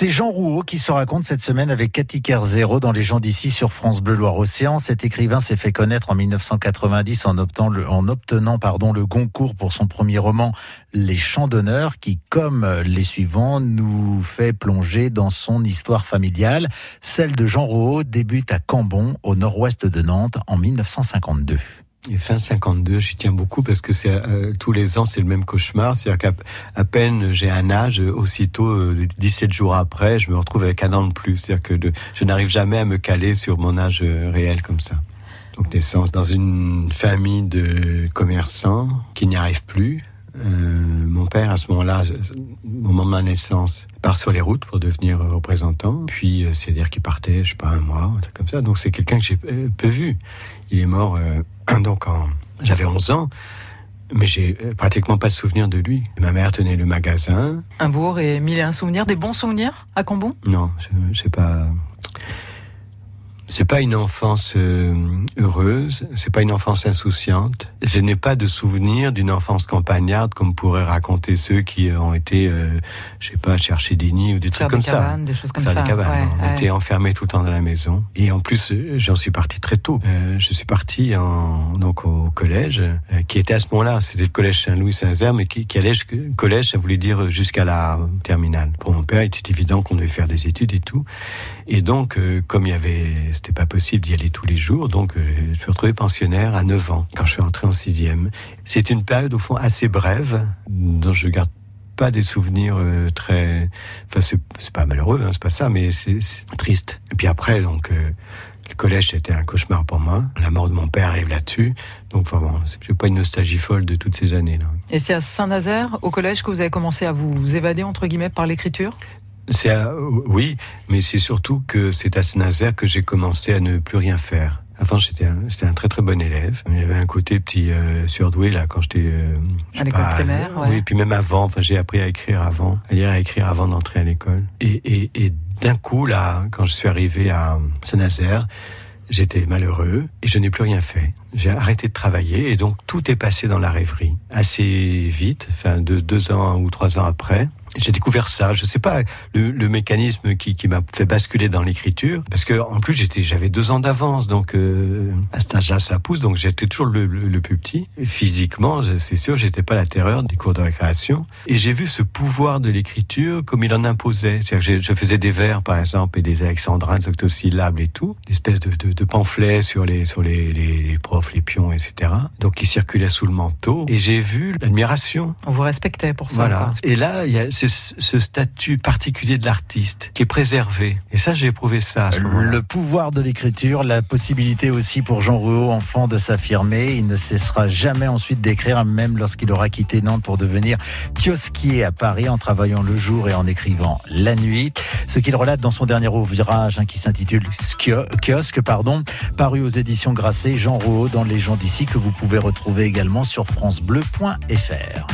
C'est Jean Rouault qui se raconte cette semaine avec Cathy Kerzero dans Les gens d'ici sur France Bleu Loire-Océan. Cet écrivain s'est fait connaître en 1990 en, obtenant le, en obtenant le Goncourt pour son premier roman Les Chants d'honneur qui, comme les suivants, nous fait plonger dans son histoire familiale. Celle de Jean Rouault débute à Cambon, au nord-ouest de Nantes, en 1952. Et fin 52, j'y tiens beaucoup parce que c'est euh, tous les ans c'est le même cauchemar. C'est-à-dire qu'à peine j'ai un âge, aussitôt euh, 17 jours après, je me retrouve avec un an de plus. C'est-à-dire que je n'arrive jamais à me caler sur mon âge euh, réel comme ça. Donc naissance dans une famille de commerçants qui n'y arrivent plus. Euh, mon père, à ce moment-là, au moment de ma naissance, part sur les routes pour devenir représentant. Puis, euh, c'est-à-dire qu'il partait, je sais pas, un mois, un truc comme ça. Donc, c'est quelqu'un que j'ai peu vu. Il est mort donc en, j'avais 11 ans, mais j'ai pratiquement pas de souvenir de lui. Ma mère tenait le magasin. Un bourg et mille et un souvenirs, des bons souvenirs à Cambon? Non, je sais pas. C'est pas une enfance euh, heureuse, c'est pas une enfance insouciante. Je n'ai pas de souvenir d'une enfance campagnarde comme pourraient raconter ceux qui ont été, euh, je sais pas, chercher des nids ou des Faire trucs comme des cabanes, ça. des choses comme Faire ça. des cabanes. Ouais, on ouais. était enfermés tout le temps dans la maison. Et en plus, euh, j'en suis parti très tôt. Euh, je suis parti en, donc au collège, qui était à ce moment-là, c'était le collège Saint-Louis-Saint-Nazaire, mais qui, qui allait collège, ça voulait dire jusqu'à la terminale. Pour mon père, il était évident qu'on devait faire des études et tout. Et donc, comme il y avait, c'était pas possible d'y aller tous les jours, donc euh, je suis retrouvé pensionnaire à 9 ans, quand je suis entré en sixième. C'est une période, au fond, assez brève, dont je garde pas des souvenirs euh, très... Enfin, c'est pas malheureux, hein, c'est pas ça, mais c'est triste. Et puis après, donc... euh, le collège, c'était un cauchemar pour moi. La mort de mon père arrive là-dessus. Donc, vraiment, j'ai pas une nostalgie folle de toutes ces années-là. Et c'est à Saint-Nazaire, au collège, que vous avez commencé à vous évader, entre guillemets, par l'écriture? C'est à- oui, mais c'est surtout que c'est à Saint-Nazaire que j'ai commencé à ne plus rien faire. Avant, j'étais un, très très bon élève. Il y avait un côté petit euh, surdoué là quand j'étais euh, À l'école primaire, euh, ouais. Oui, puis même avant. Enfin, j'ai appris à écrire avant, à lire et à écrire avant d'entrer à l'école. Et, et, et d'un coup là, quand je suis arrivé à Saint-Nazaire, j'étais malheureux et je n'ai plus rien fait. J'ai arrêté de travailler et donc tout est passé dans la rêverie assez vite, enfin de deux ans ou trois ans après. J'ai découvert ça. Je sais pas le, le mécanisme qui, qui m'a fait basculer dans l'écriture, parce que en plus j'étais, j'avais deux ans d'avance, donc euh, à cet âge-là ça pousse, donc j'étais toujours le, le, le plus petit. Et physiquement, c'est sûr, j'étais pas la terreur des cours de récréation. Et j'ai vu ce pouvoir de l'écriture comme il en imposait. Que je faisais des vers, par exemple, et des alexandrins, des octosyllabes et tout, des espèces de, de, de pamphlets sur les sur les, les, les profs, les pions, etc. Donc qui circulaient sous le manteau. Et j'ai vu l'admiration On vous respectait pour ça. voilà. quoi. Et là, il y a ce, ce statut particulier de l'artiste qui est préservé. Et ça, j'ai éprouvé ça. Le pouvoir de l'écriture, la possibilité aussi pour Jean Rouault, enfant, de s'affirmer. Il ne cessera jamais ensuite d'écrire, même lorsqu'il aura quitté Nantes pour devenir kiosquier à Paris en travaillant le jour et en écrivant la nuit. Ce qu'il relate dans son dernier ouvrage hein, qui s'intitule Kiosque, pardon, paru aux éditions Grasset, Jean Rouault dans Les gens d'ici que vous pouvez retrouver également sur francebleu.fr.